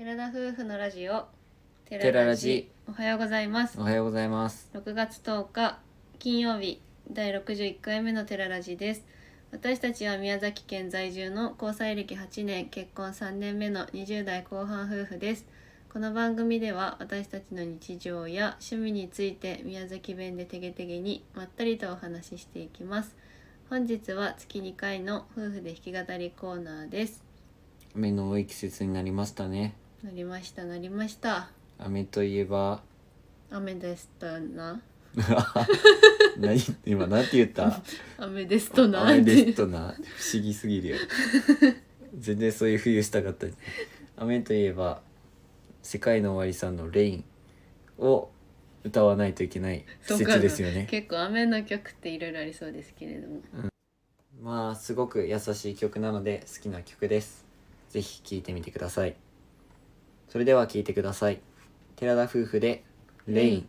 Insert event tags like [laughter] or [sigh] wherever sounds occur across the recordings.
寺田夫婦のラジオテテララジおはようございます。おはようございます。6月10日金曜日第61回目のテララジです。私たちは宮崎県在住の交際歴8年結婚3年目の20代後半夫婦です。この番組では私たちの日常や趣味について宮崎弁でてげてげにまったりとお話ししていきます。本日は月2回の夫婦で弾き語りコーナーです。雨の多い季節になりましたねなりましたなりました。雨といえば。雨でしたな。[laughs] 何今なんて言った？雨ですとな。雨ですとな。不思議すぎるよ。全然そういう冬したかった。雨といえば世界の終わりさんの「レイン」を歌わないといけない季節ですよね。結構雨の曲っていろいろありそうですけれども。まあすごく優しい曲なので好きな曲です。ぜひ聴いてみてくださいそれでは聞いてください。寺田夫婦で「レイン」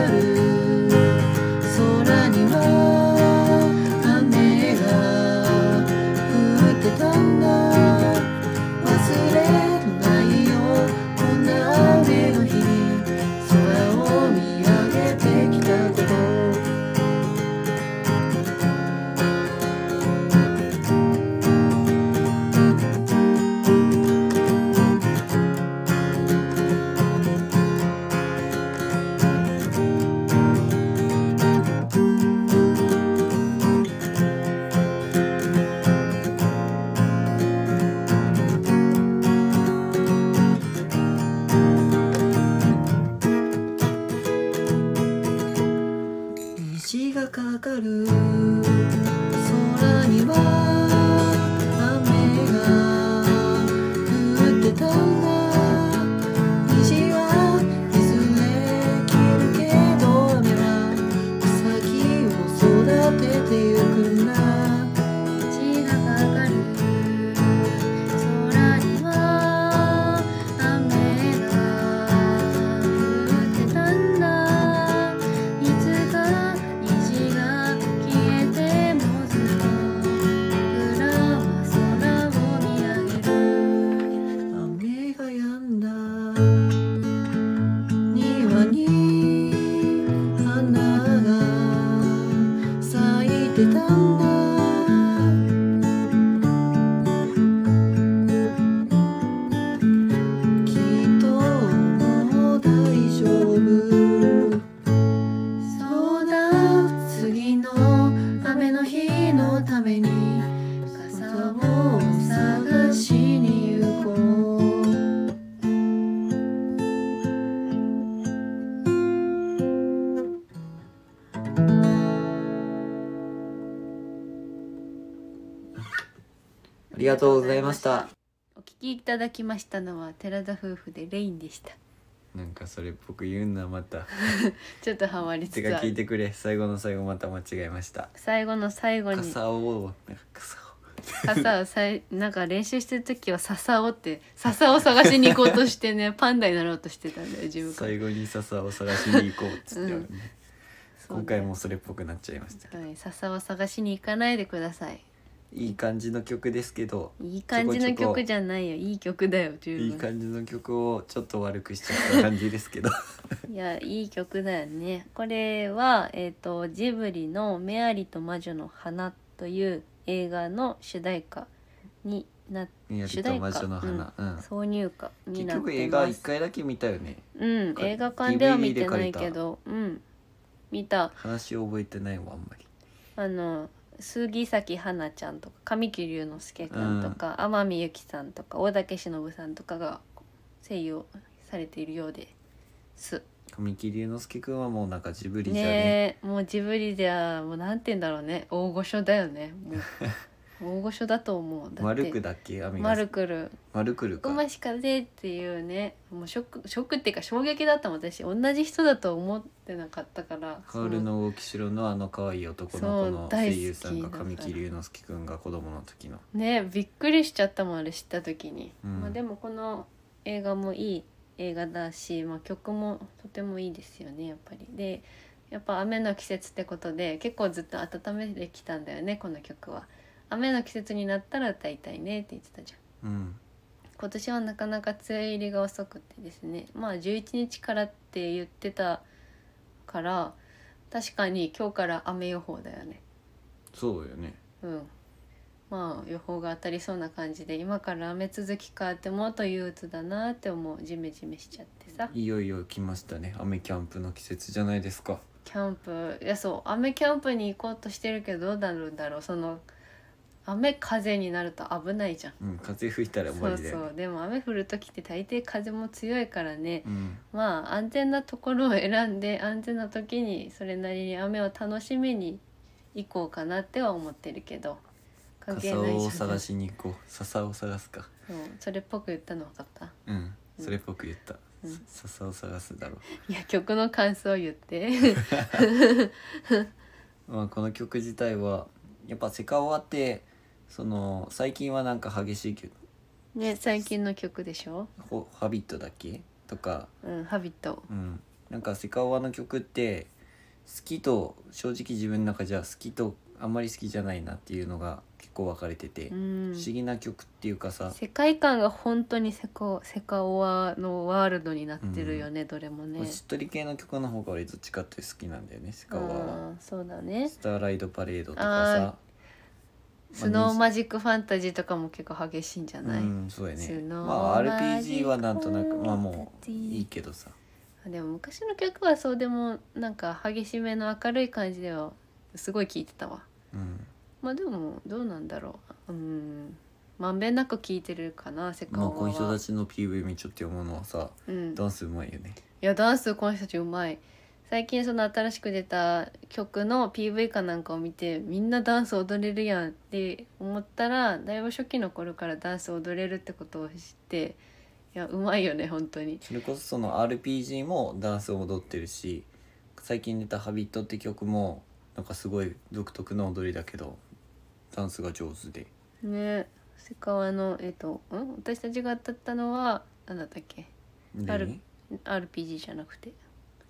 Hallelujah. 空にはりがとうございました。お聞きいただきましたのは寺田夫婦でレインでした。なんかそれっぽく言うんだまた。[laughs] ちょっとハマりつてかつある。聞いてくれ。最後の最後また間違えました。最後の最後に。傘をなんか傘を。笹をさいなんか練習してる時は笹をって笹を探しに行こうとしてね [laughs] パンダになろうとしてたんだよ自分から。最後に笹を探しに行こうっつって、うん。そう今回もそれっぽくなっちゃいましたはい、笹を探しに行かないでくださいいい感じの曲ですけどいい感じの曲じゃないよ。いい曲だよ十分。いい感じの曲をちょっと悪くしちゃった感じですけど。[laughs] いやいい曲だよね。これは、えー、とジブリの「メアリと魔女の花」という映画の主題歌にな主題歌？と魔女の花。うん、挿入歌に結なってます。局映画一回だけ見たよね。うんか映画館では見てないけど。うん。見た。話覚えてないわあんまり。あの杉咲花ちゃんとか神木隆之介君とか、天海祐希さんとか大竹しのぶさんとかが声優をされているようです。神木隆之介くんはもうなんかジブリじゃね。ねえもうジブリではもうなんて言うんだろうね。大御所だよね。もう [laughs] 大御所だと思う。マルクだっけ？アミマルクルマルクルか「うましかぜ」っていうね。もうショックショックっていうか衝撃だったもん私。同じ人だと思ってなかったから。カオルの動きしろのあの可愛い男の子の声優さんが神木隆之介くんが子供の時の。ねびっくりしちゃったもんあれ知った時に、うん。まあでもこの映画もいい映画だし、まあ、曲もとてもいいですよねやっぱり。でやっぱ雨の季節ってことで結構ずっと温めてきたんだよねこの曲は雨の季節になったら歌いたいねって言ってたじゃん。うん。今年はなかなか梅雨入りが遅くてですね。まあ11日からって言ってたから確かに今日から雨予報だよね。そうよね。うん。まあ予報が当たりそうな感じで今から雨続きかってもっと憂鬱だなって思う。ジメジメしちゃってさ。いよいよ来ましたね。雨キャンプの季節じゃないですか。キャンプいやそう雨キャンプに行こうとしてるけどどうなるんだろう。その雨風になると危ないじゃん。うん風吹いたら終そうわりだよね。そうでも雨降る時って大抵風も強いからね。うん。まあ安全なところを選んで安全な時にそれなりに雨を楽しみに行こうかなっては思ってるけど。関係傘ないじゃん。を探しに行こう。笹を探すか。そう。それっぽく言ったの分かった？うん。それっぽく言った、うん。さ笹を探すだろいや曲の感想を言って。う、[laughs] まあ、この曲自体はやっぱセカオワってその最近はなんか激しい曲？ね最近の曲でしょ？ホハビットだっけ？とか。うん「ハビット。うん。なんかセカオワの曲って好きと正直自分の中じゃ好きとあんまり好きじゃないなっていうのが結構分かれてて、うん。不思議な曲っていうかさ。世界観が本当にセカセカオワのワールドになってるよね、どれもね。しっとり系の曲の方が俺どっちかって好きなんだよねセカオワは。そうだね。スターライドパレードとかさスノーマジックファンタジーとかも結構激しいんじゃない、うんそうやね。スノーまあ RPG はなんとなくまあもういいけどさ。あでも昔の曲はそうでもなんか激しめの明るい感じではすごい聴いてたわ。うん。まあでもどうなんだろう。うん。まんべんなく聴いてるかなセカまあオワはこの人たちの PV 見ちょって思うのはさうん、いダンスうまいよね。やダンスこの人たちうまい最近その新しく出た曲の PV かなんかを見てみんなダンス踊れるやんって思ったらだいぶ初期の頃からダンス踊れるってことを知っていやうまいよね本当に。それこそその RPG もダンスを踊ってるし最近出た「ハビット」って曲もなんかすごい独特な踊りだけどダンスが上手で。ね。セカオワのえっ、とん？私たちが当たったのは何だったっけ？ある何 RPG じゃなくて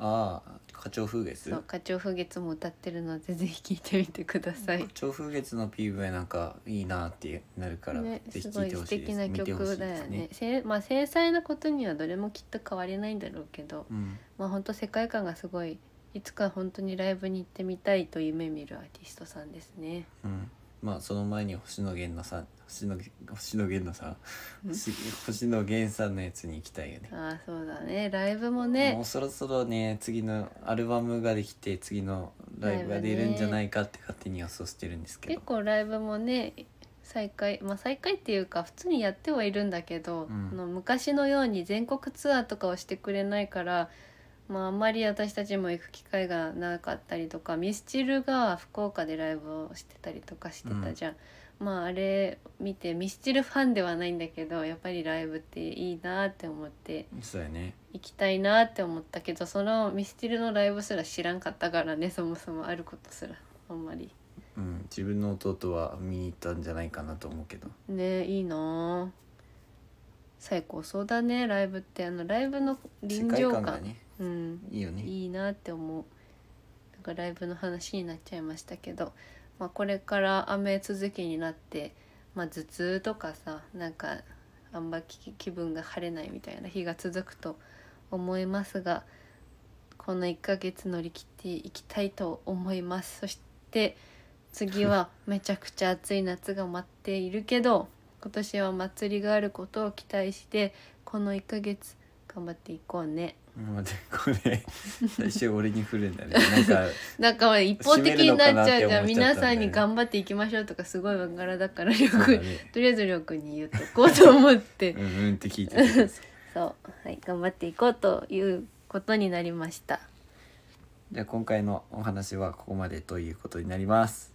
ああ花鳥風月？そう花鳥風月も歌ってるのでぜひ聴いてみてください。花鳥風月の PV なんかいいなってなるから、ね、ぜひすごい素聴いてほしいで敵なす見てほし曲いですだよね。せまあ繊細なことにはどれもきっと変わりないんだろうけど、うんまあ本当世界観がすごいいつか本当にライブに行ってみたいと夢見るアーティストさんですね。うん、まあその前に星野源のさん星野星野源のさうん。星星野源さんのやつに行きたいよね。ああそうだね。ライブももねうそろそろね次のアルバムができて次のライブが出るんじゃないかって勝手に予想してるんですけ結ど、構ライブもね再開まあ再開っていうか普通にやってはいるんだけど、うん。あの昔のように全国ツアーとかをしてくれないから。まあ、あんまり私たちも行く機会がなかったりとかミスチルが福岡でライブをしてたりとかしてたじゃん、まああれ見てミスチルファンではないんだけどやっぱりライブっていいなって思ってそうやね。行きたいなって思ったけどそのミスチルのライブすら知らんかったからねそもそもあることすらあんまり。うん自分の弟は見に行ったんじゃないかなと思うけど。ねいいな。あ最高そうだねライブって。あのライブの臨場感。がね。うん。いいよね。いいなって思う。なんかライブの話になっちゃいましたけど、まあ、これから雨続きになって、まあ、頭痛とかさなんかあんま気気分が晴れないみたいな日が続くと思いますがこの1ヶ月乗り切っていきたいと思いますそして次は [laughs] めちゃくちゃ暑い夏が待っているけど今年は祭りがあることを期待してこの1ヶ月頑張っていこうね。待ってこれ最初俺に振るんだね。なんか [laughs] なんか一方的になっちゃう。じゃん皆ねさんに頑張っていきましょうとかすごいわからだからりくね。とりあえずりょうくんに言うとこうと思って。[laughs] うんうんって聞いて [laughs] そう。はい頑張っていこうということになりました。じゃあ今回のお話はここまでということになります。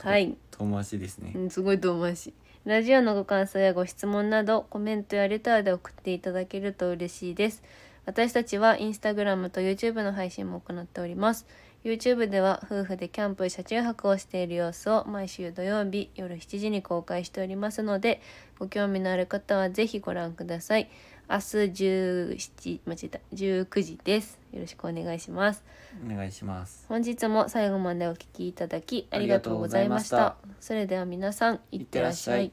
はい、遠回しですね。うん、すごい遠回し。ラジオのご感想やご質問などコメントやレターで送っていただけると嬉しいです私たちはインスタグラムと YouTube の配信も行っております。YouTube では夫婦でキャンプ車中泊をしている様子を毎週土曜日夜7時に公開しておりますのでご興味のある方はぜひご覧ください。明日17間違えた。19時です。よろしくお願いします。お願いします。本日も最後までお聞きいただきありがとうございました。それでは皆さんいってらっしゃい